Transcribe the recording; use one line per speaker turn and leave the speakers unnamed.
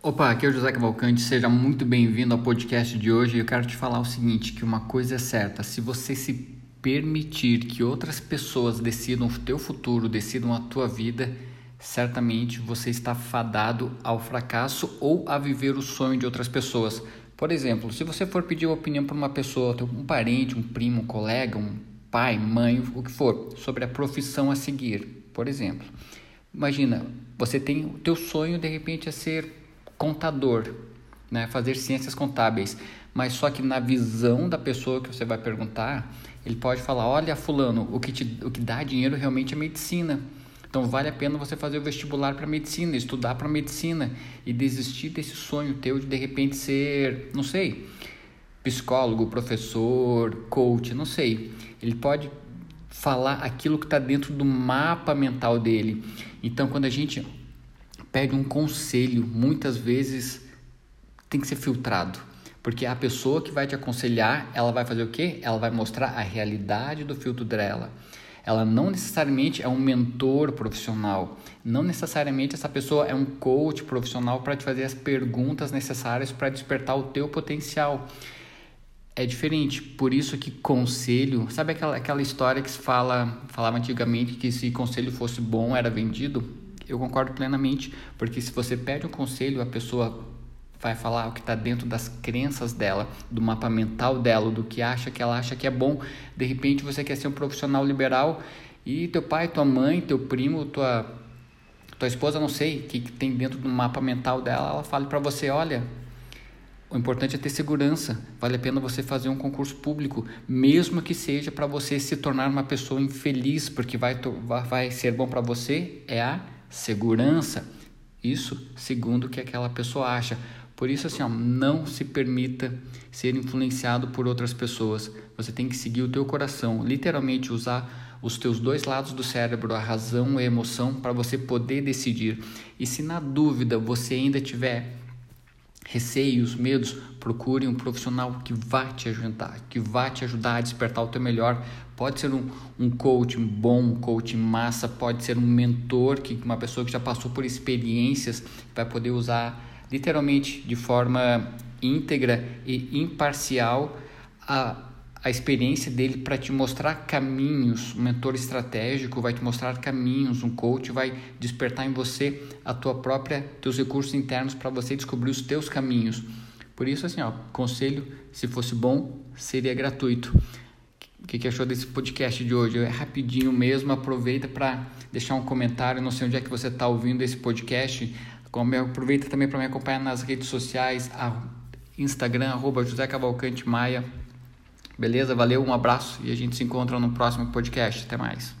Opa, aqui é o José Cavalcante, seja muito bem-vindo ao podcast de hoje. Eu quero te falar o seguinte, que uma coisa é certa, se você se permitir que outras pessoas decidam o teu futuro, decidam a tua vida, certamente você está fadado ao fracasso ou a viver o sonho de outras pessoas. Por exemplo, se você for pedir opinião para uma pessoa, um parente, um primo, um colega, um pai, mãe, o que for, sobre a profissão a seguir, por exemplo. Imagina, você tem o teu sonho de repente é ser contador, né? fazer ciências contábeis. Mas só que na visão da pessoa que você vai perguntar, ele pode falar: olha, fulano, o que, te, o que dá dinheiro realmente é medicina. Então vale a pena você fazer o vestibular para medicina, estudar para medicina e desistir desse sonho teu de de repente ser, não sei, psicólogo, professor, coach, não sei. Ele pode falar aquilo que está dentro do mapa mental dele. Então quando a gente pede um conselho, muitas vezes tem que ser filtrado. Porque a pessoa que vai te aconselhar, ela vai fazer o quê? Ela vai mostrar a realidade do filtro dela. Ela não necessariamente é um mentor profissional. Não necessariamente essa pessoa é um coach profissional para te fazer as perguntas necessárias para despertar o teu potencial. É diferente. Por isso que conselho, sabe aquela, aquela história que se fala, falava antigamente que se conselho fosse bom era vendido? Eu concordo plenamente, porque se você pede um conselho, a pessoa vai falar o que está dentro das crenças dela, do mapa mental dela, do que acha que ela acha que é bom. De repente você quer ser um profissional liberal e teu pai, tua mãe, teu primo, tua tua esposa, não sei, o que, que tem dentro do mapa mental dela, ela fala para você, olha, o importante é ter segurança. Vale a pena você fazer um concurso público, mesmo que seja para você se tornar uma pessoa infeliz, porque vai, vai ser bom para você, é a segurança. Isso segundo o que aquela pessoa acha. Por isso, assim, ó, não se permita ser influenciado por outras pessoas. Você tem que seguir o teu coração, literalmente usar os teus dois lados do cérebro, a razão e a emoção, para você poder decidir. E se na dúvida você ainda tiver receios, medos, procure um profissional que vá te ajudar, que vá te ajudar a despertar o teu melhor. Pode ser um, um coach bom, um coach massa, pode ser um mentor, que uma pessoa que já passou por experiências vai poder usar literalmente de forma íntegra e imparcial a a experiência dele para te mostrar caminhos. Um mentor estratégico vai te mostrar caminhos, um coach vai despertar em você a tua própria teus recursos internos para você descobrir os teus caminhos. Por isso assim, ó, conselho, se fosse bom, seria gratuito. O que, que achou desse podcast de hoje? É rapidinho mesmo, aproveita para deixar um comentário, não sei onde é que você está ouvindo esse podcast. Aproveita também para me acompanhar nas redes sociais, Instagram, arroba José Cavalcante Maia. Beleza? Valeu, um abraço e a gente se encontra no próximo podcast. Até mais.